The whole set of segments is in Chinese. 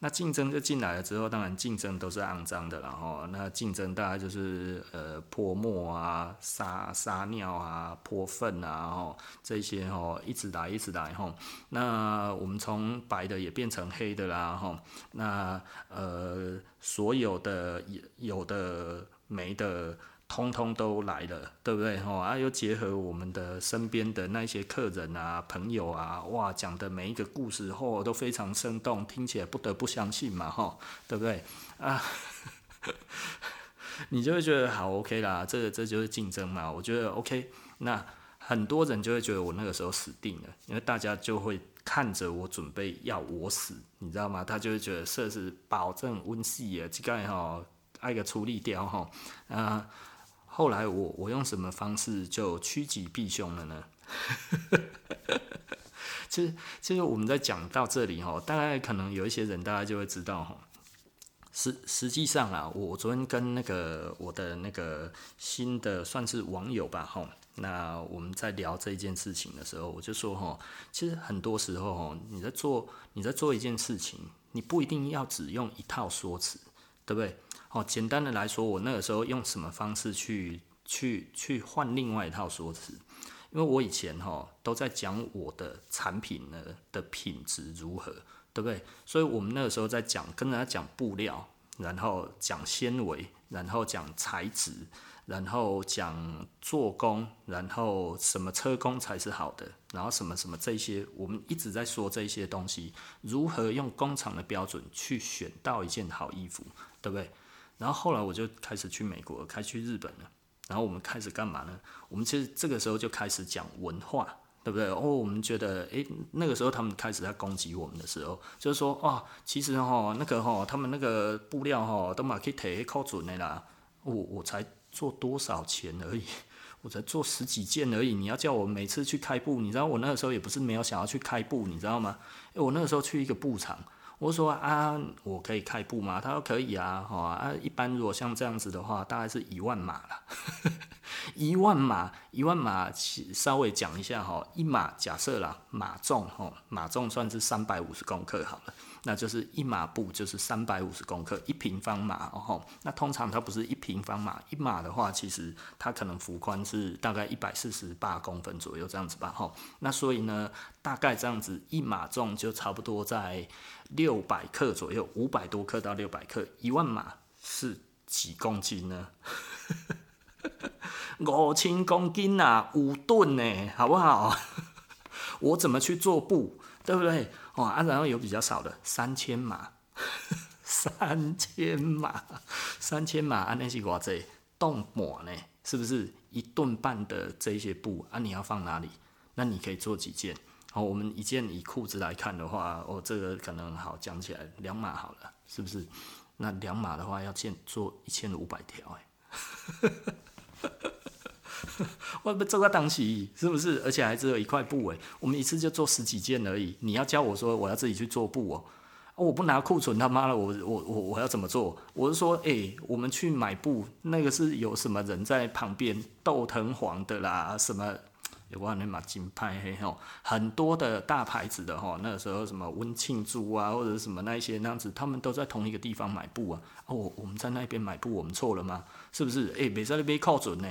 那竞争就进来了之后，当然竞争都是肮脏的，然后那竞争大概就是呃泼墨啊、撒撒尿啊、泼粪啊，吼这些吼一直来一直来吼。那我们从白的也变成黑的啦，吼。那呃所有的有的没的。通通都来了，对不对？吼啊，又结合我们的身边的那些客人啊、朋友啊，哇，讲的每一个故事，吼都非常生动，听起来不得不相信嘛，吼，对不对？啊，你就会觉得好 OK 啦，这个这就是竞争嘛，我觉得 OK。那很多人就会觉得我那个时候死定了，因为大家就会看着我准备要我死，你知道吗？他就会觉得这是保证温戏啊，这个吼爱个处理掉吼啊。后来我我用什么方式就趋吉避凶了呢？其实其实我们在讲到这里哈，大概可能有一些人大家就会知道哈，实实际上啊，我昨天跟那个我的那个新的算是网友吧哈，那我们在聊这一件事情的时候，我就说哈，其实很多时候哈，你在做你在做一件事情，你不一定要只用一套说辞，对不对？哦，简单的来说，我那个时候用什么方式去去去换另外一套说辞？因为我以前哈都在讲我的产品呢的品质如何，对不对？所以我们那个时候在讲，跟人家讲布料，然后讲纤维，然后讲材质，然后讲做工，然后什么车工才是好的，然后什么什么这些，我们一直在说这些东西，如何用工厂的标准去选到一件好衣服，对不对？然后后来我就开始去美国，开去日本了。然后我们开始干嘛呢？我们其实这个时候就开始讲文化，对不对？哦，我们觉得，诶，那个时候他们开始在攻击我们的时候，就是说，哦，其实哈，那个哈，他们那个布料哈，都嘛可以提靠准的啦。我我才做多少钱而已，我才做十几件而已。你要叫我每次去开布，你知道我那个时候也不是没有想要去开布，你知道吗？诶，我那个时候去一个布厂。我说啊，我可以开布吗？他说可以啊，哈啊，一般如果像这样子的话，大概是一万码了，一万码，一万码，稍微讲一下哈，一码假设啦，码重哈，码重算是三百五十公克好了。那就是一码布就是三百五十公克一平方码哦，那通常它不是一平方码，一码的话，其实它可能幅宽是大概一百四十八公分左右这样子吧，哈。那所以呢，大概这样子一码重就差不多在六六百克左右，五百多克到六百克。一万码是几公斤呢？五千公斤啊，五吨呢，好不好？我怎么去做布，对不对？哦啊，然后有比较少的三千码，三千码，三千码啊，那是偌济冻膜呢？是不是一吨半的这些布啊？你要放哪里？那你可以做几件？哦，我们一件以裤子来看的话，哦，这个可能好讲起来两码好了，是不是？那两码的话要件做一千五百条哎。我不这个东西，是不是？而且还只有一块布诶，我们一次就做十几件而已。你要教我说我要自己去做布哦，我不拿库存，他妈的，我我我我要怎么做？我是说，诶，我们去买布，那个是有什么人在旁边斗藤黄的啦，什么？有关那马金牌嘿吼，很多的大牌子的吼，那个时候什么温庆珠啊，或者什么那一些那样子，他们都在同一个地方买？布啊。哦，我们在那边买？布，我们错了吗？是不是？诶、欸，别在那边靠准呢，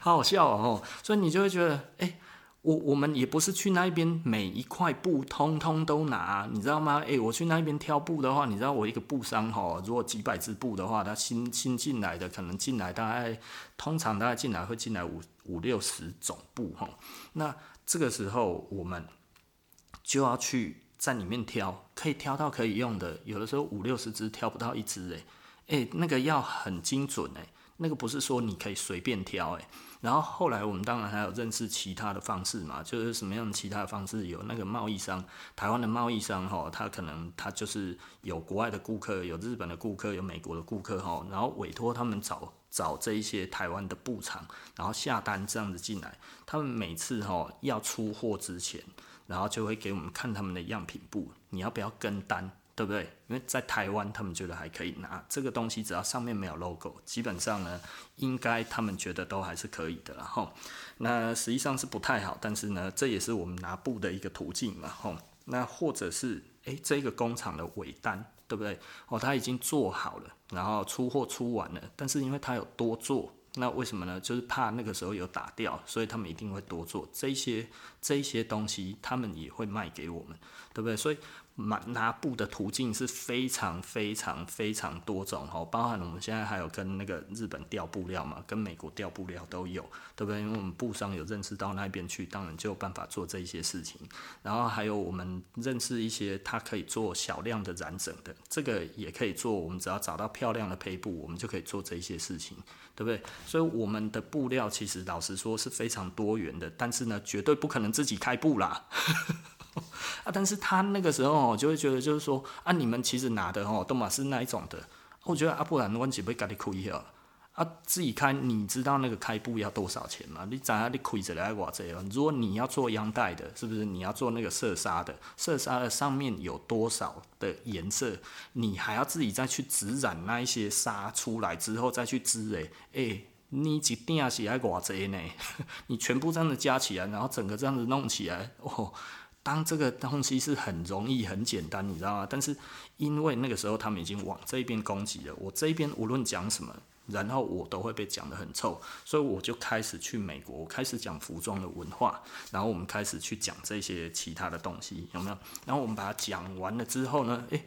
好好笑哦。所以你就会觉得，诶、我我们也不是去那边每一块布通通都拿，你知道吗？诶、我去那边挑布的话，你知道我一个布商哈，如果几百只布的话，他新新进来的可能进来大概通常大概进来会进来五五六十种布哈。那这个时候我们就要去在里面挑，可以挑到可以用的，有的时候五六十只挑不到一只诶、欸，诶，那个要很精准诶，那个不是说你可以随便挑诶。然后后来我们当然还有认识其他的方式嘛，就是什么样的其他的方式？有那个贸易商，台湾的贸易商哈，他可能他就是有国外的顾客，有日本的顾客，有美国的顾客哈，然后委托他们找找这一些台湾的布厂，然后下单这样子进来。他们每次哈要出货之前，然后就会给我们看他们的样品布，你要不要跟单？对不对？因为在台湾，他们觉得还可以拿这个东西，只要上面没有 logo，基本上呢，应该他们觉得都还是可以的。然后，那实际上是不太好，但是呢，这也是我们拿布的一个途径嘛。吼，那或者是诶、这个工厂的尾单，对不对？哦，他已经做好了，然后出货出完了，但是因为他有多做。那为什么呢？就是怕那个时候有打掉，所以他们一定会多做这些这些东西，他们也会卖给我们，对不对？所以。拿拿布的途径是非常非常非常多种哦，包含我们现在还有跟那个日本调布料嘛，跟美国调布料都有，对不对？因为我们布商有认识到那边去，当然就有办法做这些事情。然后还有我们认识一些，他可以做小量的染整的，这个也可以做。我们只要找到漂亮的胚布，我们就可以做这些事情，对不对？所以我们的布料其实老实说是非常多元的，但是呢，绝对不可能自己开布啦。啊！但是他那个时候，就会觉得就是说啊，你们其实拿的哦，都嘛是那一种的。我觉得啊，不然我岂不会给你开一下啊？自己开，你知道那个开布要多少钱吗？你怎样你亏着来偌济哦？如果你要做央带的，是不是？你要做那个色纱的，色纱的上面有多少的颜色？你还要自己再去指染那一些纱出来之后再去织诶诶，你一定是要偌济呢？你全部这样子加起来，然后整个这样子弄起来哦。当这个东西是很容易、很简单，你知道吗？但是因为那个时候他们已经往这边攻击了，我这边无论讲什么，然后我都会被讲得很臭，所以我就开始去美国，我开始讲服装的文化，然后我们开始去讲这些其他的东西，有没有？然后我们把它讲完了之后呢，诶。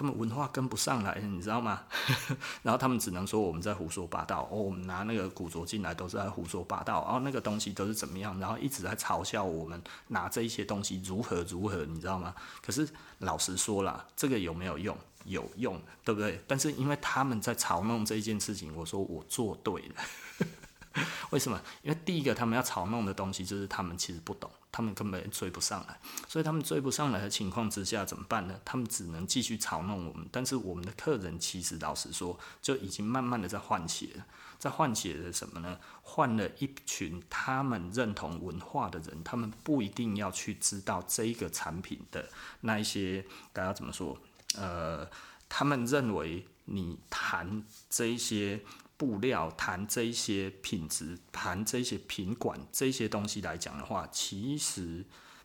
他们文化跟不上来，你知道吗？然后他们只能说我们在胡说八道。哦，我们拿那个古着进来都是在胡说八道，然后那个东西都是怎么样，然后一直在嘲笑我们拿这一些东西如何如何，你知道吗？可是老实说啦，这个有没有用？有用，对不对？但是因为他们在嘲弄这一件事情，我说我做对了。为什么？因为第一个，他们要嘲弄的东西就是他们其实不懂，他们根本追不上来，所以他们追不上来的情况之下怎么办呢？他们只能继续嘲弄我们。但是我们的客人其实老实说，就已经慢慢的在换血了，在换血的什么呢？换了一群他们认同文化的人，他们不一定要去知道这一个产品的那一些，大家怎么说？呃，他们认为你谈这一些。布料谈这一些品质，谈这些品管这些东西来讲的话，其实。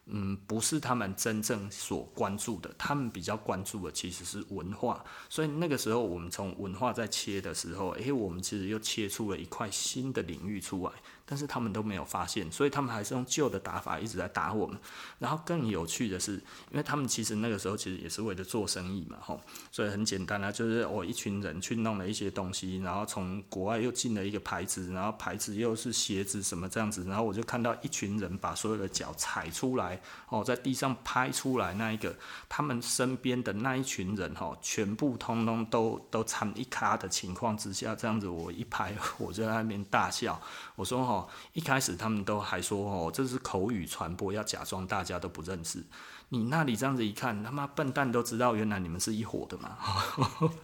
嗯，不是他们真正所关注的，他们比较关注的其实是文化。所以那个时候，我们从文化在切的时候，诶，我们其实又切出了一块新的领域出来，但是他们都没有发现，所以他们还是用旧的打法一直在打我们。然后更有趣的是，因为他们其实那个时候其实也是为了做生意嘛，吼，所以很简单啊，就是我一群人去弄了一些东西，然后从国外又进了一个牌子，然后牌子又是鞋子什么这样子，然后我就看到一群人把所有的脚踩出来。哦，在地上拍出来那一个，他们身边的那一群人哈，全部通通都都惨一咖的情况之下，这样子我一拍，我就在那边大笑。我说哈，一开始他们都还说哦，这是口语传播，要假装大家都不认识。你那里这样子一看，他妈笨蛋都知道，原来你们是一伙的嘛。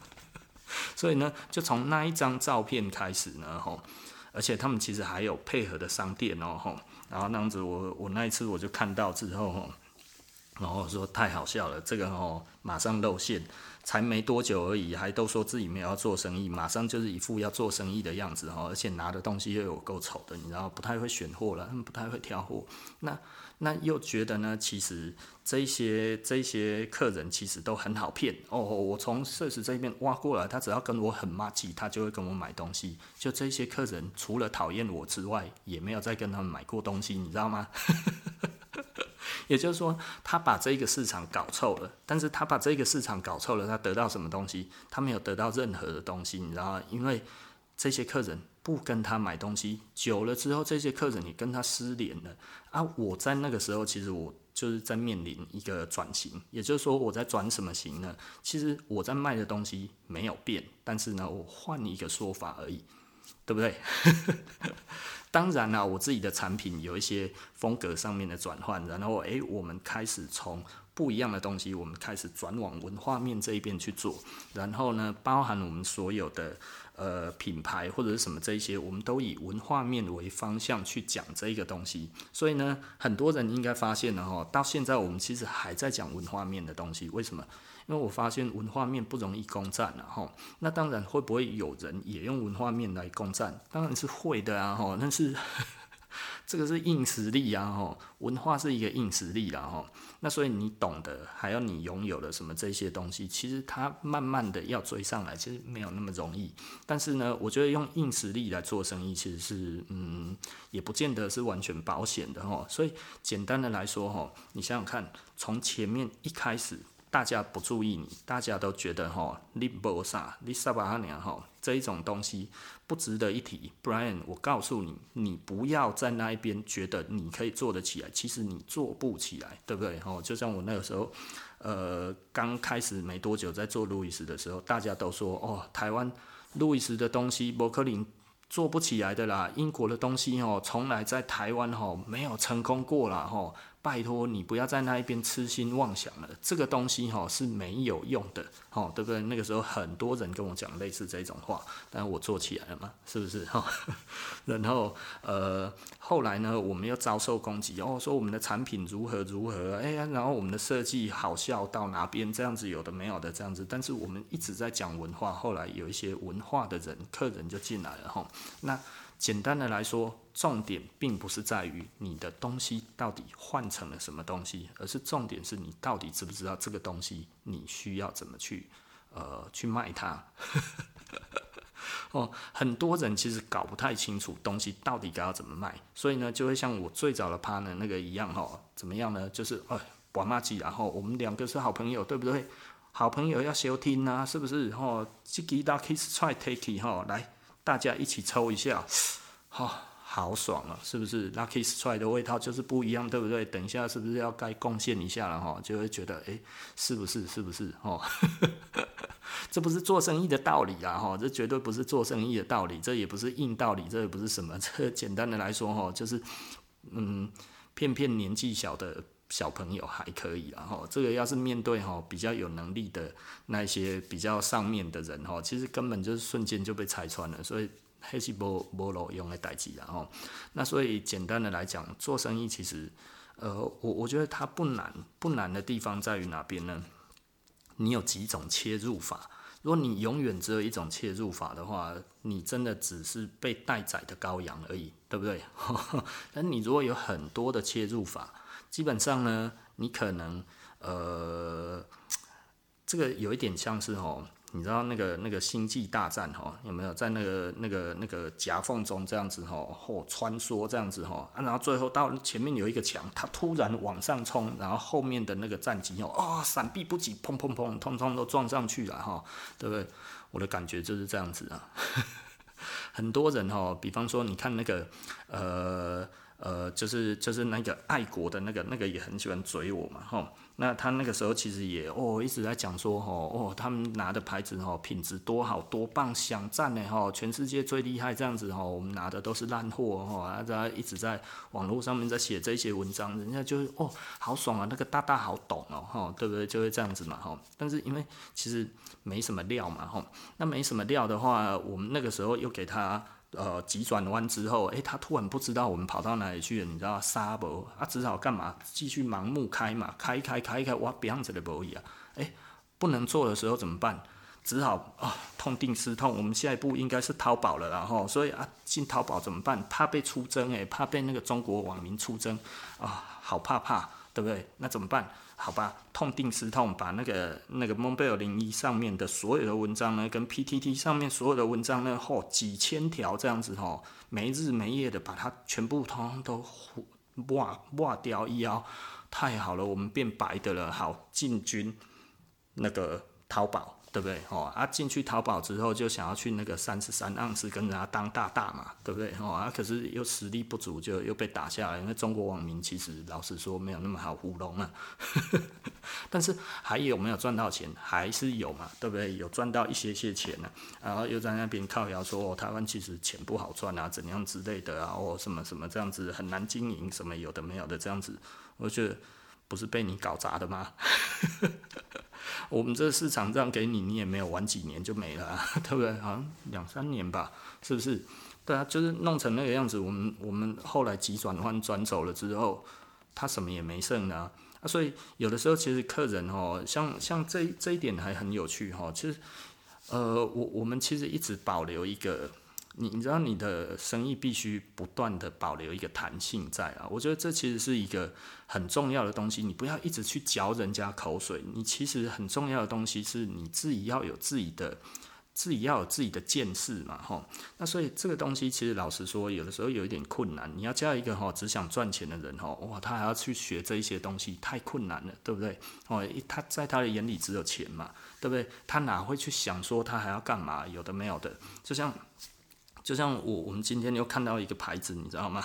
所以呢，就从那一张照片开始呢，吼，而且他们其实还有配合的商店哦，吼。然后那样子我，我我那一次我就看到之后，然后说太好笑了，这个哦马上露馅，才没多久而已，还都说自己没有要做生意，马上就是一副要做生意的样子哦，而且拿的东西又有够丑的，你知道不太会选货了，他们不太会挑货，那。那又觉得呢？其实这些这些客人其实都很好骗哦。我从设施这边挖过来，他只要跟我很麻吉，他就会跟我买东西。就这些客人，除了讨厌我之外，也没有再跟他们买过东西，你知道吗？也就是说，他把这个市场搞臭了。但是他把这个市场搞臭了，他得到什么东西？他没有得到任何的东西，你知道吗？因为这些客人。不跟他买东西，久了之后，这些客人你跟他失联了啊！我在那个时候，其实我就是在面临一个转型，也就是说，我在转什么型呢？其实我在卖的东西没有变，但是呢，我换一个说法而已，对不对？当然啦，我自己的产品有一些风格上面的转换，然后诶，我们开始从不一样的东西，我们开始转往文化面这一边去做，然后呢，包含我们所有的。呃，品牌或者是什么这一些，我们都以文化面为方向去讲这一个东西。所以呢，很多人应该发现了哈，到现在我们其实还在讲文化面的东西。为什么？因为我发现文化面不容易攻占了哈。那当然会不会有人也用文化面来攻占？当然是会的啊哈。但是这个是硬实力啊，吼，文化是一个硬实力啦，吼。那所以你懂得，还有你拥有的什么这些东西，其实它慢慢的要追上来，其实没有那么容易。但是呢，我觉得用硬实力来做生意，其实是，嗯，也不见得是完全保险的，吼。所以简单的来说，吼，你想想看，从前面一开始。大家不注意你，大家都觉得吼，你无啥，你啥巴哈娘吼，这一种东西不值得一提。Brian，我告诉你，你不要在那一边觉得你可以做得起来，其实你做不起来，对不对？吼，就像我那个时候，呃，刚开始没多久在做路易斯的时候，大家都说哦，台湾路易斯的东西，伯克林做不起来的啦，英国的东西哦，从来在台湾吼没有成功过啦吼。拜托你不要在那一边痴心妄想了，这个东西哈是没有用的，哈，对不对？那个时候很多人跟我讲类似这种话，但我做起来了嘛，是不是？哈，然后呃，后来呢，我们又遭受攻击，哦，说我们的产品如何如何，哎呀，然后我们的设计好笑到哪边这样子，有的没有的这样子，但是我们一直在讲文化，后来有一些文化的人客人就进来了，哈，那。简单的来说，重点并不是在于你的东西到底换成了什么东西，而是重点是你到底知不知道这个东西你需要怎么去呃去卖它。哦，很多人其实搞不太清楚东西到底该要怎么卖，所以呢，就会像我最早的 partner 那个一样哈，怎么样呢？就是哎，玩麻吉，然后我们两个是好朋友，对不对？好朋友要收听啊，是不是？哦，这个大 kiss try take 哈，来。大家一起抽一下，好、哦，好爽啊！是不是？Lucky Strike 的味道就是不一样，对不对？等一下是不是要该贡献一下了哈？就会觉得，哎，是不是？是不是？哦，这不是做生意的道理啊！哈，这绝对不是做生意的道理，这也不是硬道理，这也不是什么。这简单的来说，哈，就是，嗯，骗骗年纪小的小朋友还可以啊！哈，这个要是面对哈比较有能力的那些比较上面的人哈，其实根本就是瞬间就被拆穿了，所以。还是无无路用的代志啦吼，那所以简单的来讲，做生意其实，呃，我我觉得它不难，不难的地方在于哪边呢？你有几种切入法，如果你永远只有一种切入法的话，你真的只是被待宰的羔羊而已，对不对？但你如果有很多的切入法，基本上呢，你可能，呃，这个有一点像是哦。你知道那个那个星际大战哈，有没有在那个那个那个夹缝中这样子哈，或穿梭这样子哈，啊，然后最后到前面有一个墙，它突然往上冲，然后后面的那个战机哦，啊，闪避不及，砰砰砰，通通都撞上去了哈，对不对？我的感觉就是这样子啊，很多人哈，比方说你看那个呃。呃，就是就是那个爱国的那个那个也很喜欢嘴我嘛，吼，那他那个时候其实也哦一直在讲说，吼哦，他们拿的牌子吼品质多好多棒，想赞呢，吼，全世界最厉害这样子吼，我们拿的都是烂货吼，啊，他一直在网络上面在写这些文章，人家就哦好爽啊，那个大大好懂哦，吼，对不对？就会这样子嘛，吼，但是因为其实没什么料嘛，吼，那没什么料的话，我们那个时候又给他。呃，急转弯之后，诶、他突然不知道我们跑到哪里去了，你知道？沙博，他只好干嘛？继续盲目开嘛，开开开开，哇，别样子的博弈啊！诶，不能做的时候怎么办？只好啊、痛定思痛，我们下一步应该是淘宝了，然后，所以啊，进淘宝怎么办？怕被出征，诶，怕被那个中国网民出征啊，好怕怕，对不对？那怎么办？好吧，痛定思痛，把那个那个蒙贝尔零一上面的所有的文章呢，跟 PTT 上面所有的文章呢，嚯、几千条这样子吼，没日没夜的把它全部通通都挖挖掉一腰，太好了，我们变白的了，好进军那个淘宝。对不对？哦，啊，进去淘宝之后就想要去那个三十三盎司跟人家当大大嘛，对不对？哦，啊，可是又实力不足，就又被打下来。因为中国网民其实老实说没有那么好糊弄啊。但是还有没有赚到钱？还是有嘛，对不对？有赚到一些些钱呢，然后又在那边靠谣说哦，台湾其实钱不好赚啊，怎样之类的啊，哦，什么什么这样子很难经营，什么有的没有的这样子，我觉得不是被你搞砸的吗？我们这市场这样给你，你也没有玩几年就没了，对不对？好像两三年吧，是不是？对啊，就是弄成那个样子。我们我们后来急转弯转走了之后，他什么也没剩呢，啊。啊，所以有的时候其实客人哦，像像这这一点还很有趣哈。其实，呃，我我们其实一直保留一个你你知道你的生意必须不断的保留一个弹性在啊，我觉得这其实是一个很重要的东西，你不要一直去嚼人家口水，你其实很重要的东西是你自己要有自己的。自己要有自己的见识嘛，吼，那所以这个东西其实老实说，有的时候有一点困难。你要叫一个吼只想赚钱的人吼，哇，他还要去学这一些东西，太困难了，对不对？哦，他在他的眼里只有钱嘛，对不对？他哪会去想说他还要干嘛？有的没有的，就像就像我我们今天又看到一个牌子，你知道吗？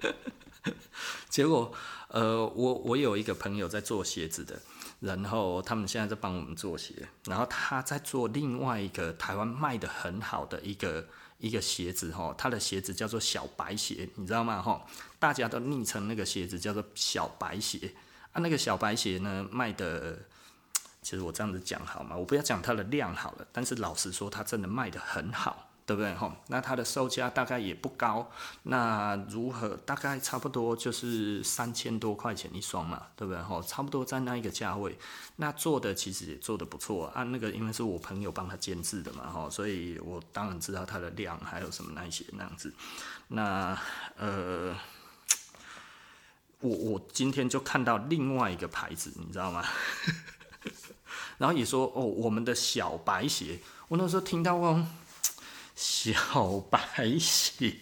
结果呃，我我有一个朋友在做鞋子的。然后他们现在在帮我们做鞋，然后他在做另外一个台湾卖的很好的一个一个鞋子哈，他的鞋子叫做小白鞋，你知道吗？哈，大家都昵称那个鞋子叫做小白鞋啊。那个小白鞋呢，卖的，其实我这样子讲好吗？我不要讲它的量好了，但是老实说，它真的卖得很好。对不对吼？那它的售价大概也不高，那如何？大概差不多就是三千多块钱一双嘛，对不对吼？差不多在那一个价位，那做的其实也做得不错啊。那个因为是我朋友帮他监制的嘛吼，所以我当然知道它的量还有什么那些那样子。那呃，我我今天就看到另外一个牌子，你知道吗？然后也说哦，我们的小白鞋，我那时候听到哦。小白鞋，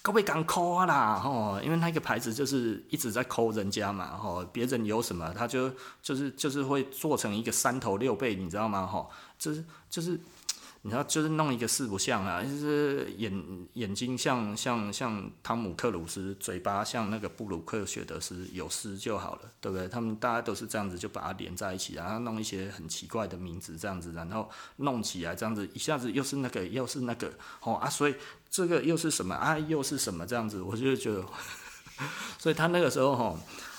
各位敢抠啦吼，因为那个牌子就是一直在抠人家嘛吼，别人有什么他就就是就是会做成一个三头六臂，你知道吗吼，就是就是。你知道，就是弄一个四不像啊，就是眼眼睛像像像汤姆克鲁斯，嘴巴像那个布鲁克雪德斯，有诗就好了，对不对？他们大家都是这样子，就把它连在一起，然后弄一些很奇怪的名字这样子，然后弄起来这样子，一下子又是那个又是那个，哦啊，所以这个又是什么啊？又是什么这样子？我就觉得，所以他那个时候哈。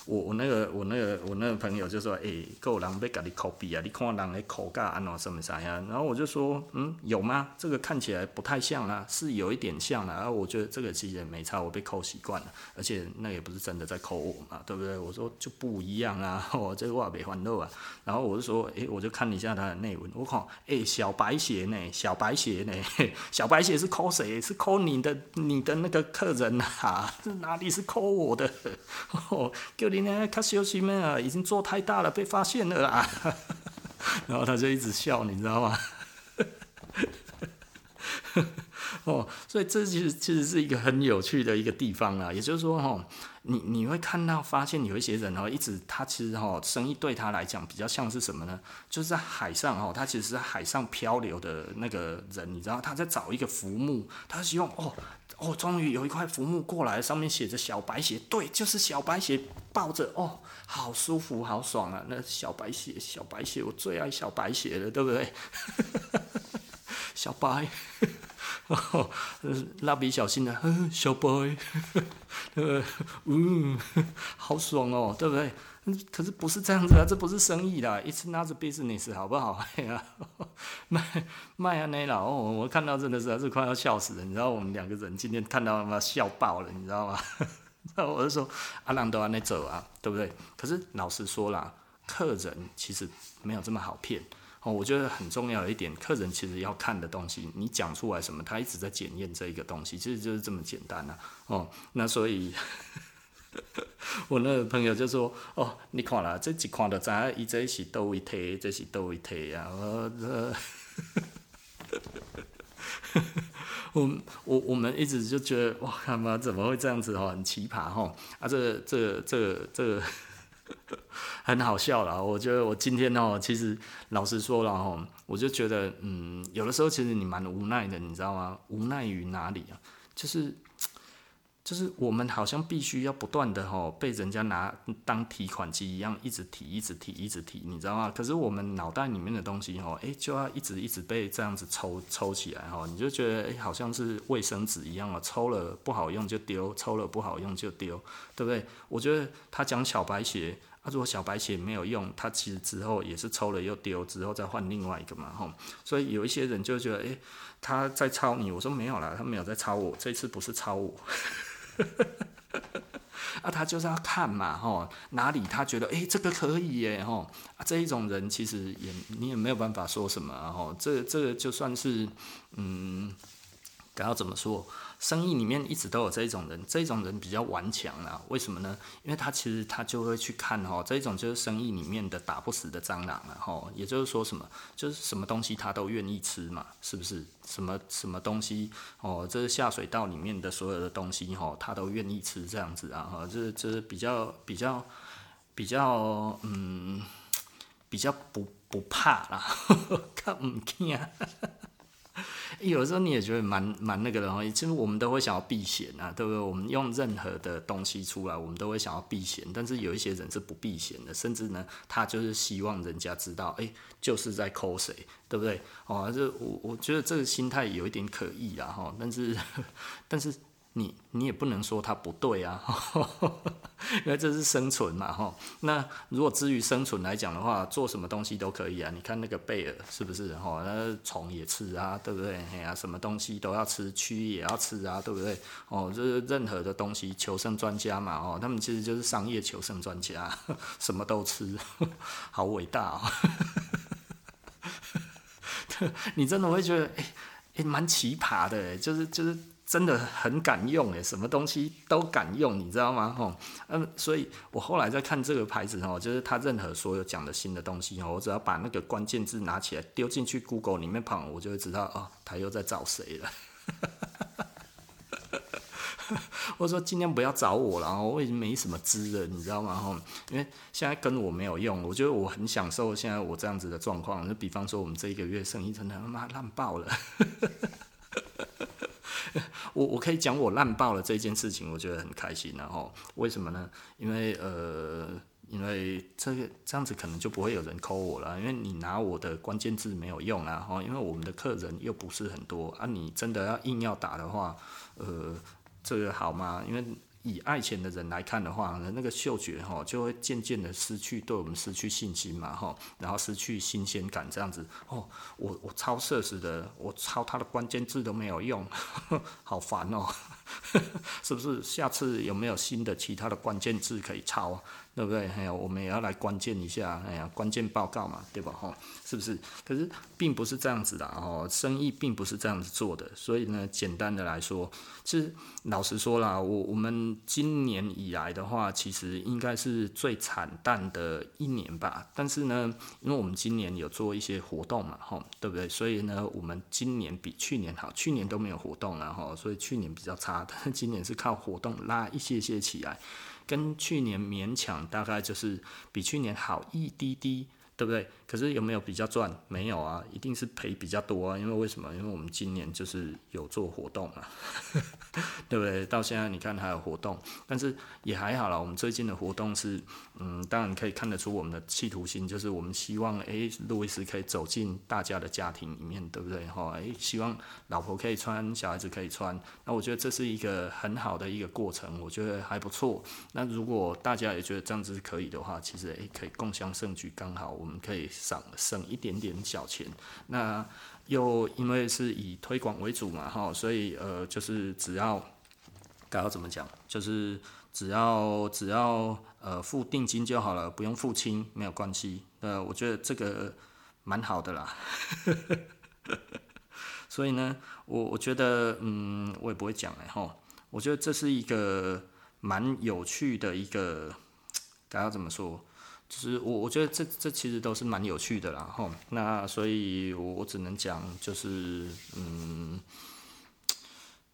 我我那个我那个我那个朋友就说，诶、欸，有人被甲你 copy 啊，你看人的口感安怎什么啥呀？然后我就说，嗯，有吗？这个看起来不太像啊，是有一点像啊。然后我觉得这个其实也没差，我被抠习惯了，而且那也不是真的在抠我嘛，对不对？我说就不一样啊，我 这个话没欢乐啊。然后我就说，诶、我就看一下他的内文，我靠，诶、小白鞋呢？小白鞋呢？小白鞋是抠谁？是抠你的你的那个客人啊？这哪里是抠我的？哦，叫你呢，他休息没啊？已经做太大了，被发现了啊。然后他就一直笑，你知道吗？哦，所以这其实其实是一个很有趣的一个地方啊。也就是说，哈，你你会看到发现有一些人哦，一直他其实哈，生意对他来讲比较像是什么呢？就是在海上哦，他其实是在海上漂流的那个人，你知道，他在找一个浮木，他希望哦。哦，终于有一块浮木过来，上面写着“小白鞋”，对，就是小白鞋，抱着哦，好舒服，好爽啊！那小白鞋，小白鞋，我最爱小白鞋了，对不对？小白，哦，蜡笔小新的，小白，嗯，好爽哦，对不对？可是不是这样子啊，这不是生意啦，It's not business，好不好？哎呀，卖卖啊那啦哦，我看到真的是是快要笑死了，你知道我们两个人今天看到他妈笑爆了，你知道吗？那我就说阿浪都安那走啊，对不对？可是老实说啦，客人其实没有这么好骗哦。我觉得很重要的一点，客人其实要看的东西，你讲出来什么，他一直在检验这一个东西，其实就是这么简单啊。哦，那所以。我那个朋友就说：“哦，你看啦，这一看就知影，伊这是叨位摕，这是叨位摕啊！我这，我我我们一直就觉得，哇，他妈怎么会这样子哦，很奇葩吼啊！这、这、这、这 很好笑啦。我觉得我今天哦，其实老实说了哈，我就觉得，嗯，有的时候其实你蛮无奈的，你知道吗？无奈于哪里啊？就是。”就是我们好像必须要不断的吼被人家拿当提款机一样，一直提，一直提，一直提，你知道吗？可是我们脑袋里面的东西吼，诶，就要一直一直被这样子抽抽起来吼，你就觉得诶，好像是卫生纸一样啊，抽了不好用就丢，抽了不好用就丢，对不对？我觉得他讲小白鞋，啊，如果小白鞋没有用，他其实之后也是抽了又丢，之后再换另外一个嘛吼。所以有一些人就觉得诶，他在抄你，我说没有啦，他没有在抄我，这次不是抄我。啊，他就是要看嘛，吼，哪里他觉得哎、这个可以耶，吼，这一种人其实也你也没有办法说什么，吼，这这个就算是，嗯，该要怎么说？生意里面一直都有这种人，这种人比较顽强啊。为什么呢？因为他其实他就会去看哈，这种就是生意里面的打不死的蟑螂了哈。也就是说什么，就是什么东西他都愿意吃嘛，是不是？什么什么东西哦，这是下水道里面的所有的东西哈，他都愿意吃这样子啊哈。这这是比较比较比较嗯，比较不不怕啦，看唔见。有时候你也觉得蛮蛮那个的哈，其实我们都会想要避嫌啊，对不对？我们用任何的东西出来，我们都会想要避嫌，但是有一些人是不避嫌的，甚至呢，他就是希望人家知道，哎，就是在抠谁，对不对？哦，这我我觉得这个心态有一点可疑啊哈，但是 但是。你你也不能说他不对啊，因为这是生存嘛哈。那如果至于生存来讲的话，做什么东西都可以啊。你看那个贝尔是不是哈？那虫也吃啊，对不对？哎呀，什么东西都要吃，蛆也要吃啊，对不对？哦，就是任何的东西，求生专家嘛哦，他们其实就是商业求生专家，什么都吃，好伟大哦。你真的会觉得哎哎蛮奇葩的，就是就是。真的很敢用诶，什么东西都敢用，你知道吗？吼，嗯，所以我后来在看这个牌子哦，就是他任何所有讲的新的东西哦，我只要把那个关键字拿起来丢进去 Google 里面跑，我就会知道哦，他又在找谁了。我说尽量不要找我了，我已经没什么资了，你知道吗？吼，因为现在跟我没有用，我觉得我很享受现在我这样子的状况。就比方说，我们这一个月生意真的他妈烂爆了。我我可以讲我烂爆了这件事情，我觉得很开心，然后为什么呢？因为呃，因为这个这样子可能就不会有人抠我了，因为你拿我的关键字没有用啊，哈，因为我们的客人又不是很多啊，你真的要硬要打的话，呃，这个好吗？因为。以爱钱的人来看的话呢，那个嗅觉哈就会渐渐的失去，对我们失去信心嘛哈，然后失去新鲜感这样子哦，我我抄设施的，我抄他的关键字都没有用，好烦哦，是不是？下次有没有新的其他的关键字可以抄？对不对？哎呀，我们也要来关键一下，哎呀，关键报告嘛，对吧？哈，是不是？可是并不是这样子的哦，生意并不是这样子做的。所以呢，简单的来说，其实老实说啦，我我们今年以来的话，其实应该是最惨淡的一年吧。但是呢，因为我们今年有做一些活动嘛，哈，对不对？所以呢，我们今年比去年好，去年都没有活动了哈，所以去年比较差，但是今年是靠活动拉一些些起来。跟去年勉强大概就是比去年好一滴滴，对不对？可是有没有比较赚？没有啊，一定是赔比较多啊。因为为什么？因为我们今年就是有做活动嘛，对不对？到现在你看还有活动，但是也还好啦。我们最近的活动是，嗯，当然可以看得出我们的企图心，就是我们希望，诶，路易斯可以走进大家的家庭里面，对不对？哈，诶，希望老婆可以穿，小孩子可以穿。那我觉得这是一个很好的一个过程，我觉得还不错。那如果大家也觉得这样子可以的话，其实诶，可以共享盛举，刚好我们可以。省省一点点小钱，那又因为是以推广为主嘛，哈，所以呃，就是只要该要怎么讲，就是只要只要呃付定金就好了，不用付清没有关系。呃，我觉得这个蛮好的啦。所以呢，我我觉得嗯，我也不会讲哎哈，我觉得这是一个蛮有趣的一个该要怎么说？就是我，我觉得这这其实都是蛮有趣的啦，吼。那所以我，我只能讲，就是嗯，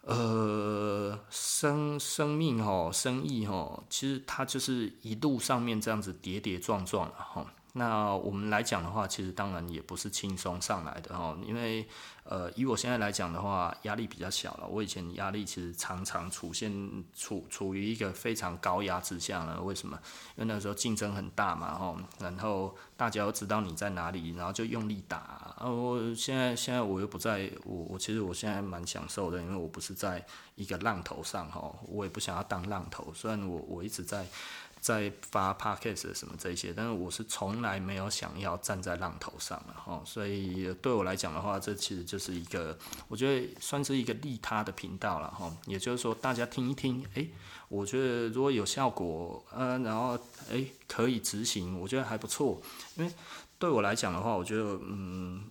呃，生生命吼，生意吼，其实它就是一路上面这样子跌跌撞撞了吼。那我们来讲的话，其实当然也不是轻松上来的吼，因为。呃，以我现在来讲的话，压力比较小了。我以前压力其实常常出现处处于一个非常高压之下呢。为什么？因为那时候竞争很大嘛，吼，然后大家都知道你在哪里，然后就用力打。呃，我现在现在我又不在，我我其实我现在蛮享受的，因为我不是在一个浪头上，吼，我也不想要当浪头。虽然我我一直在。在发 podcast 什么这些，但是我是从来没有想要站在浪头上了哈，所以对我来讲的话，这其实就是一个我觉得算是一个利他的频道了哈，也就是说大家听一听，诶，我觉得如果有效果，呃，然后诶可以执行，我觉得还不错，因为对我来讲的话，我觉得嗯。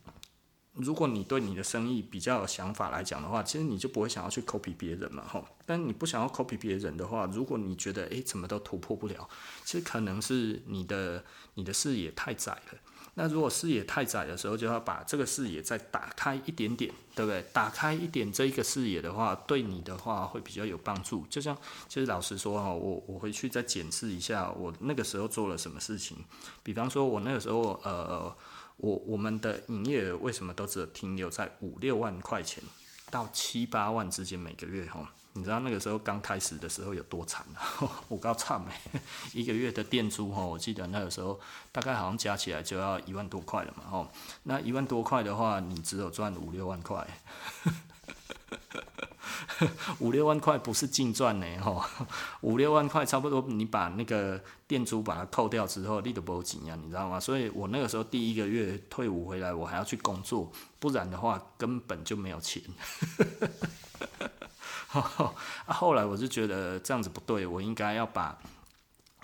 如果你对你的生意比较有想法来讲的话，其实你就不会想要去 copy 别人嘛，吼。但你不想要 copy 别人的话，如果你觉得诶怎么都突破不了，其实可能是你的你的视野太窄了。那如果视野太窄的时候，就要把这个视野再打开一点点，对不对？打开一点这一个视野的话，对你的话会比较有帮助。就像其实老实说哈，我我回去再检视一下我那个时候做了什么事情，比方说我那个时候呃。我我们的营业额为什么都只停留在五六万块钱到七八万之间每个月？哈，你知道那个时候刚开始的时候有多惨啊？我告诉你，一个月的店租哈，我记得那个时候大概好像加起来就要一万多块了嘛，哈，那一万多块的话，你只有赚五六万块。五六万块不是净赚呢，吼，五六万块差不多，你把那个店租把它扣掉之后，你都没钱啊，你知道吗？所以我那个时候第一个月退伍回来，我还要去工作，不然的话根本就没有钱。啊，后来我就觉得这样子不对，我应该要把，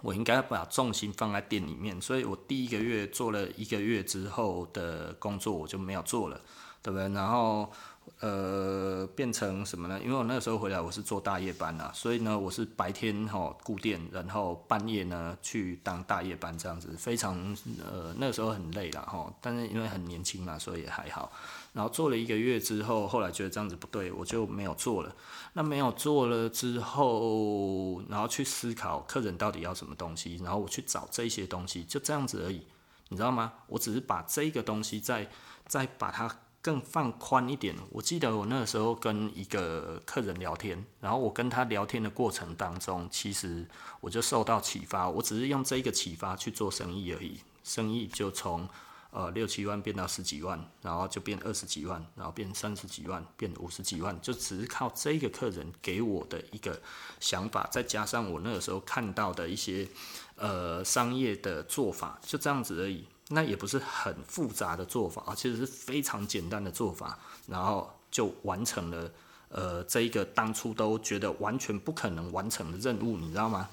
我应该要把重心放在店里面，所以我第一个月做了一个月之后的工作，我就没有做了，对不对？然后。呃，变成什么呢？因为我那个时候回来，我是做大夜班啊，所以呢，我是白天哈顾店，然后半夜呢去当大夜班这样子，非常呃那个时候很累了哈，但是因为很年轻嘛，所以也还好。然后做了一个月之后，后来觉得这样子不对，我就没有做了。那没有做了之后，然后去思考客人到底要什么东西，然后我去找这些东西，就这样子而已，你知道吗？我只是把这个东西再再把它。更放宽一点。我记得我那个时候跟一个客人聊天，然后我跟他聊天的过程当中，其实我就受到启发。我只是用这一个启发去做生意而已，生意就从呃六七万变到十几万，然后就变二十几万，然后变三十几万，变五十几万，就只是靠这个客人给我的一个想法，再加上我那个时候看到的一些呃商业的做法，就这样子而已。那也不是很复杂的做法啊，其实是非常简单的做法，然后就完成了呃这一个当初都觉得完全不可能完成的任务，你知道吗？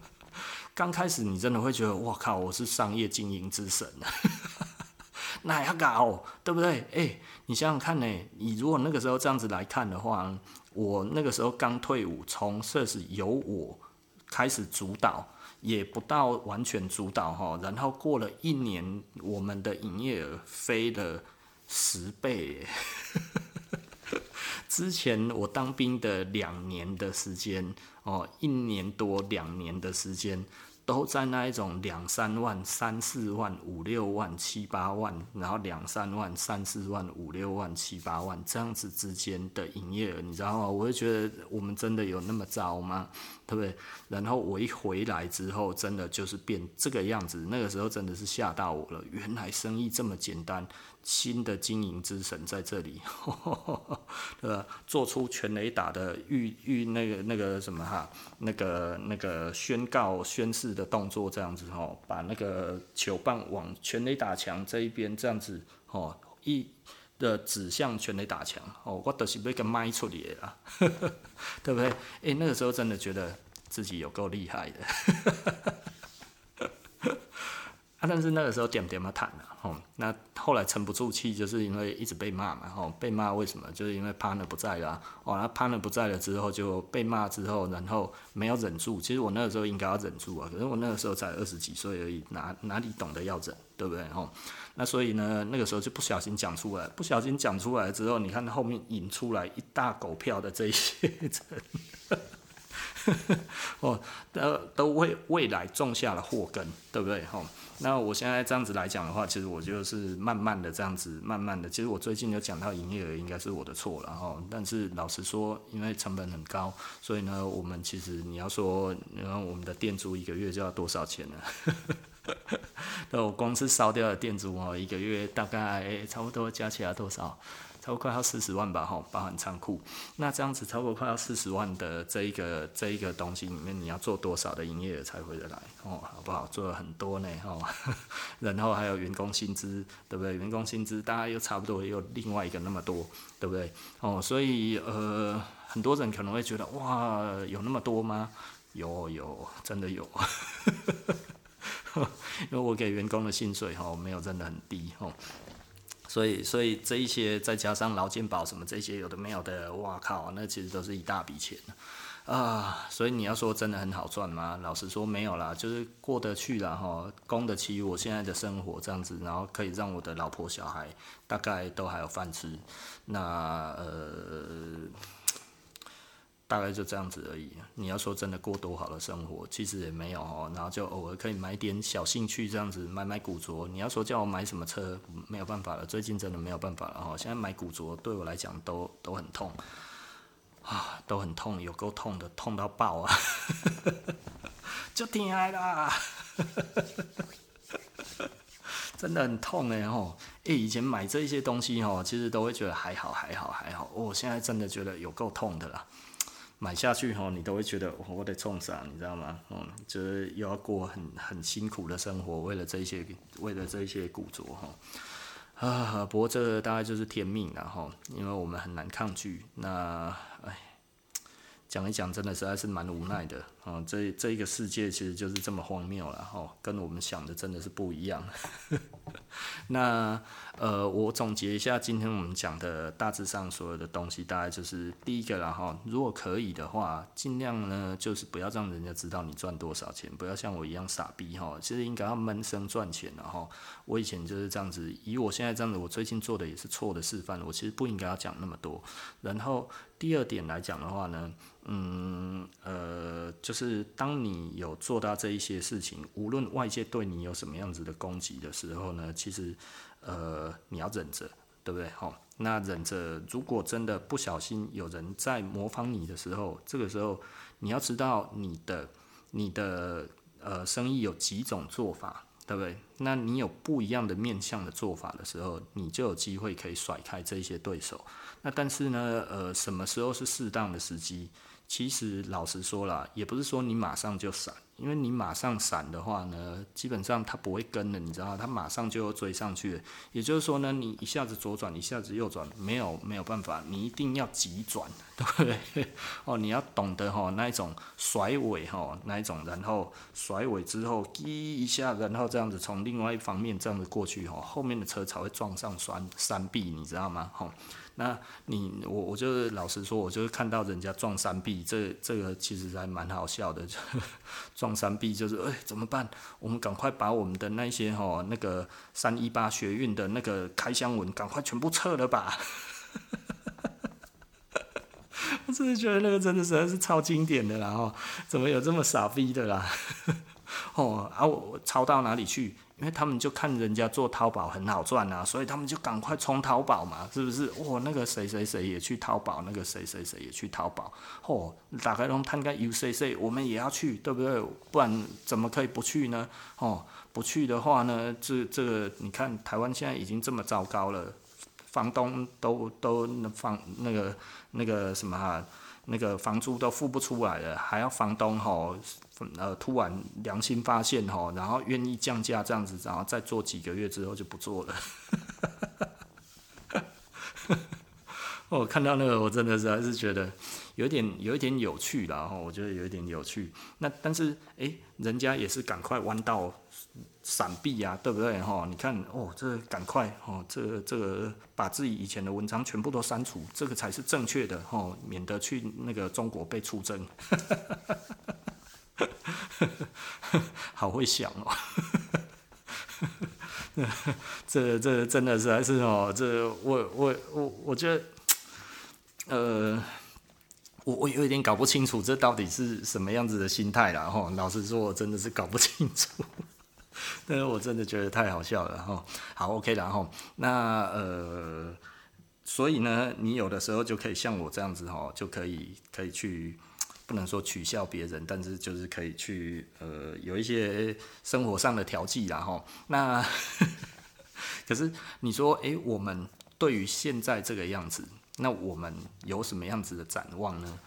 刚开始你真的会觉得哇靠，我是商业经营之神啊，那要搞对不对？诶，你想想看呢，你如果那个时候这样子来看的话，我那个时候刚退伍，从设始由我开始主导。也不到完全主导哈，然后过了一年，我们的营业额飞了十倍。之前我当兵的两年的时间哦，一年多两年的时间。都在那一种两三万、三四万、五六万、七八万，然后两三万、三四万、五六万、七八万这样子之间的营业额，你知道吗？我就觉得我们真的有那么糟吗？对不对？然后我一回来之后，真的就是变这个样子。那个时候真的是吓到我了，原来生意这么简单。新的经营之神在这里，对吧？做出全垒打的预预那个那个什么哈，那个那个宣告宣誓的动作这样子哦，把那个球棒往全垒打墙这一边这样子哦，一的指向全垒打墙哦，我都是被个卖出来的啦，对不对？诶，那个时候真的觉得自己有够厉害的。啊，但是那个时候点点嘛谈了，吼，那后来沉不住气，就是因为一直被骂嘛，吼，被骂为什么？就是因为 Pan 的不在了，哦，那 Pan 的不在了之后就被骂之后，然后没有忍住，其实我那个时候应该要忍住啊，可是我那个时候才二十几岁而已，哪哪里懂得要忍，对不对？吼，那所以呢，那个时候就不小心讲出来，不小心讲出来之后，你看后面引出来一大狗票的这些人。哦，都都为未来种下了祸根，对不对？哈，那我现在这样子来讲的话，其实我就是慢慢的这样子，慢慢的，其实我最近有讲到营业额应该是我的错然后。但是老实说，因为成本很高，所以呢，我们其实你要说，然后我们的店租一个月就要多少钱呢？那我光是烧掉的店租哦，一个月大概差不多加起来多少？都快要四十万吧，哈，包含仓库。那这样子差不多快要四十万的这一个这一个东西里面，你要做多少的营业额才回得来？哦，好不好？做了很多呢，哦。然后还有员工薪资，对不对？员工薪资大概又差不多又另外一个那么多，对不对？哦，所以呃，很多人可能会觉得哇，有那么多吗？有有，真的有。因为我给员工的薪水哈，没有真的很低哈，所以所以这一些再加上劳健保什么这些有的没有的，哇靠，那其实都是一大笔钱啊。所以你要说真的很好赚吗？老实说没有啦，就是过得去了哈，供得起我现在的生活这样子，然后可以让我的老婆小孩大概都还有饭吃。那呃。大概就这样子而已。你要说真的过多好的生活，其实也没有哦。然后就偶尔可以买点小兴趣这样子，买买古着。你要说叫我买什么车，没有办法了。最近真的没有办法了哈。现在买古着对我来讲都都很痛啊，都很痛，有够痛的，痛到爆啊！就停来啦，真的很痛哎吼。诶，以前买这些东西哈，其实都会觉得还好还好还好。我现在真的觉得有够痛的啦。买下去哈，你都会觉得我得冲啥，你知道吗？嗯，就是又要过很很辛苦的生活，为了这些，为了这些古着哈。啊，不过这大概就是天命了哈，因为我们很难抗拒。那，哎。讲一讲，真的实在是蛮无奈的哦。这这一个世界其实就是这么荒谬了哈，跟我们想的真的是不一样。那呃，我总结一下今天我们讲的大致上所有的东西，大概就是第一个了哈。如果可以的话，尽量呢就是不要让人家知道你赚多少钱，不要像我一样傻逼哈。其实应该要闷声赚钱了哈。我以前就是这样子，以我现在这样子，我最近做的也是错的示范。我其实不应该要讲那么多。然后第二点来讲的话呢。嗯，呃，就是当你有做到这一些事情，无论外界对你有什么样子的攻击的时候呢，其实，呃，你要忍着，对不对？好，那忍着，如果真的不小心有人在模仿你的时候，这个时候你要知道你的你的呃生意有几种做法，对不对？那你有不一样的面向的做法的时候，你就有机会可以甩开这些对手。那但是呢，呃，什么时候是适当的时机？其实老实说啦，也不是说你马上就闪，因为你马上闪的话呢，基本上它不会跟了，你知道吗？他马上就要追上去了。也就是说呢，你一下子左转，一下子右转，没有没有办法，你一定要急转，对不对？哦，你要懂得哈那一种甩尾哈那一种，然后甩尾之后，滴一下，然后这样子从另外一方面这样子过去哈，后面的车才会撞上山山壁，你知道吗？哈。那你我我就是老实说，我就是看到人家撞山壁，这这个其实还蛮好笑的。撞山壁就是，哎、怎么办？我们赶快把我们的那些齁那个三一八学运的那个开箱文赶快全部撤了吧。我真的觉得那个真的实在是超经典的啦，哈，怎么有这么傻逼的啦？哦啊，我抄到哪里去？因为他们就看人家做淘宝很好赚啊，所以他们就赶快冲淘宝嘛，是不是？哦，那个谁谁谁也去淘宝，那个谁谁谁也去淘宝，哦，打开通探个 UCC，我们也要去，对不对？不然怎么可以不去呢？哦，不去的话呢，这这个你看台湾现在已经这么糟糕了，房东都都那房那个那个什么啊，那个房租都付不出来了，还要房东吼。呃，突然良心发现吼，然后愿意降价这样子，然后再做几个月之后就不做了。我 看到那个，我真的是还是觉得有点有一点有趣啦。哈，我觉得有一点有趣。那但是哎、人家也是赶快弯道闪避呀，对不对？哈，你看哦，这赶快哦，这、这个把自己以前的文章全部都删除，这个才是正确的哈，免得去那个中国被出征。好会想哦，这这真的是还是哦，这我我我我觉得，呃，我我有点搞不清楚这到底是什么样子的心态了哈。老实说，我真的是搞不清楚，但是我真的觉得太好笑了哈。好，OK，然后那呃，所以呢，你有的时候就可以像我这样子哈，就可以可以去。不能说取笑别人，但是就是可以去呃有一些生活上的调剂然后。那 可是你说诶、我们对于现在这个样子，那我们有什么样子的展望呢？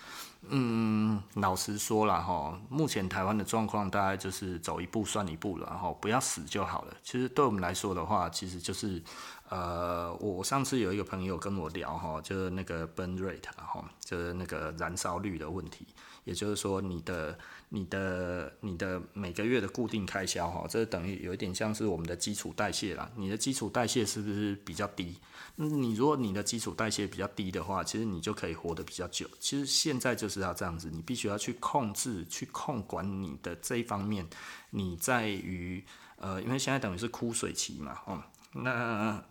嗯，老实说了哈，目前台湾的状况大概就是走一步算一步了，然后不要死就好了。其实对我们来说的话，其实就是，呃，我上次有一个朋友跟我聊哈，就是那个 burn rate 哈，就是那个燃烧率的问题，也就是说你的。你的你的每个月的固定开销哈，这等于有一点像是我们的基础代谢啦。你的基础代谢是不是比较低？你如果你的基础代谢比较低的话，其实你就可以活得比较久。其实现在就是要这样子，你必须要去控制、去控管你的这一方面。你在于呃，因为现在等于是枯水期嘛，哦，那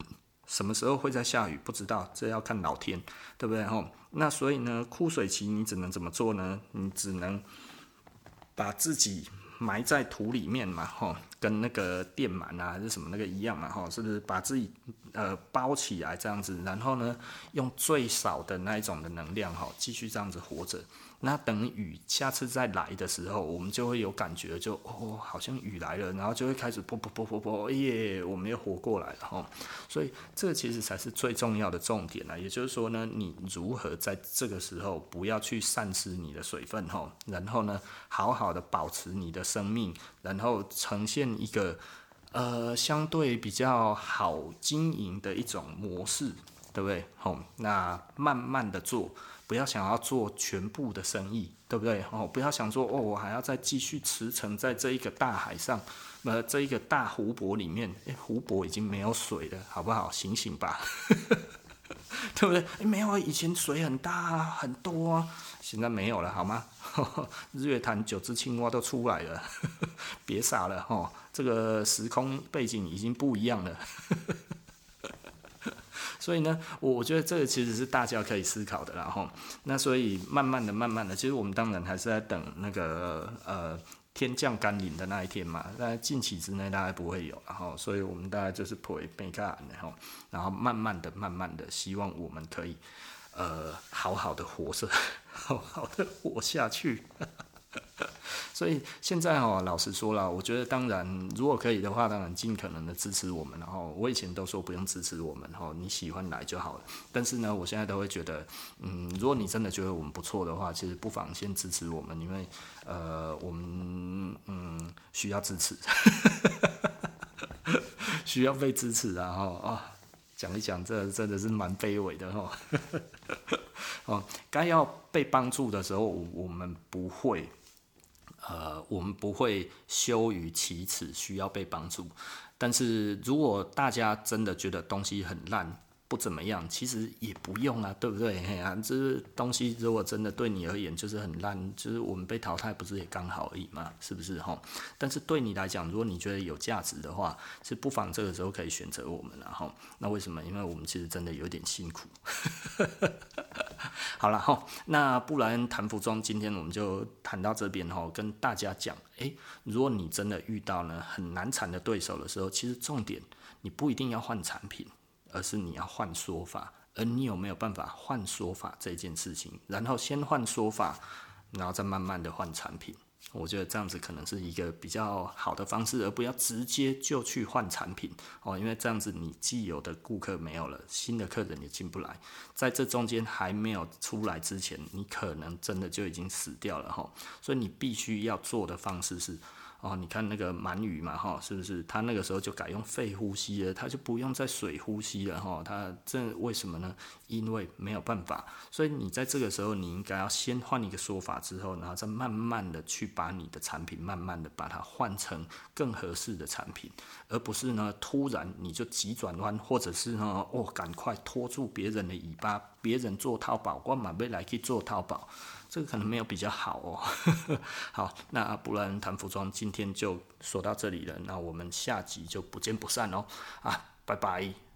什么时候会在下雨不知道，这要看老天，对不对？哦，那所以呢，枯水期你只能怎么做呢？你只能。把自己埋在土里面嘛，吼，跟那个电鳗啊还是什么那个一样嘛，吼，是不是把自己呃包起来这样子，然后呢，用最少的那一种的能量，吼，继续这样子活着。那等雨下次再来的时候，我们就会有感觉就，哦，好像雨来了，然后就会开始啵啵啵啵啵，耶，我们又活过来了哈。所以这其实才是最重要的重点呢。也就是说呢，你如何在这个时候不要去丧失你的水分哈，然后呢，好好的保持你的生命，然后呈现一个呃相对比较好经营的一种模式，对不对？好，那慢慢的做。不要想要做全部的生意，对不对？哦，不要想说哦，我还要再继续驰骋在这一个大海上，呃，这一个大湖泊里面，诶，湖泊已经没有水了，好不好？醒醒吧，对不对？诶，没有，以前水很大啊，很多啊，现在没有了，好吗？日月潭九只青蛙都出来了，别傻了哈，这个时空背景已经不一样了。所以呢，我我觉得这个其实是大家可以思考的，然后那所以慢慢的、慢慢的，其实我们当然还是在等那个呃天降甘霖的那一天嘛，那近期之内大概不会有，然后所以我们大概就是陪陪看，然后然后慢慢的、慢慢的，希望我们可以呃好好的活着，好好的活下去。所以现在哦，老实说了，我觉得当然，如果可以的话，当然尽可能的支持我们。然后我以前都说不用支持我们，哈，你喜欢来就好了。但是呢，我现在都会觉得，嗯，如果你真的觉得我们不错的话，其实不妨先支持我们，因为呃，我们嗯需要支持，需要被支持啊！哈啊，讲一讲，这真的是蛮卑微的哈。哦，该要被帮助的时候，我们不会。呃，我们不会羞于启齿，需要被帮助。但是如果大家真的觉得东西很烂，不怎么样，其实也不用啊，对不对？嘿啊，这东西如果真的对你而言就是很烂，就是我们被淘汰，不是也刚好而已嘛？是不是哈？但是对你来讲，如果你觉得有价值的话，是不妨这个时候可以选择我们，然后那为什么？因为我们其实真的有点辛苦。好了哈，那不然谈服装，今天我们就谈到这边哈，跟大家讲，诶，如果你真的遇到呢很难缠的对手的时候，其实重点你不一定要换产品。而是你要换说法，而你有没有办法换说法这件事情？然后先换说法，然后再慢慢的换产品。我觉得这样子可能是一个比较好的方式，而不要直接就去换产品哦，因为这样子你既有的顾客没有了，新的客人也进不来，在这中间还没有出来之前，你可能真的就已经死掉了哈。所以你必须要做的方式是。哦，你看那个鳗鱼嘛，哈，是不是？他那个时候就改用肺呼吸了，他就不用再水呼吸了，哈。他这为什么呢？因为没有办法。所以你在这个时候，你应该要先换一个说法，之后，然后再慢慢的去把你的产品，慢慢的把它换成更合适的产品，而不是呢，突然你就急转弯，或者是呢，哦，赶快拖住别人的尾巴，别人做淘宝，我马未来去做淘宝。这个可能没有比较好哦。好，那不然谈服装今天就说到这里了。那我们下集就不见不散哦。啊，拜拜。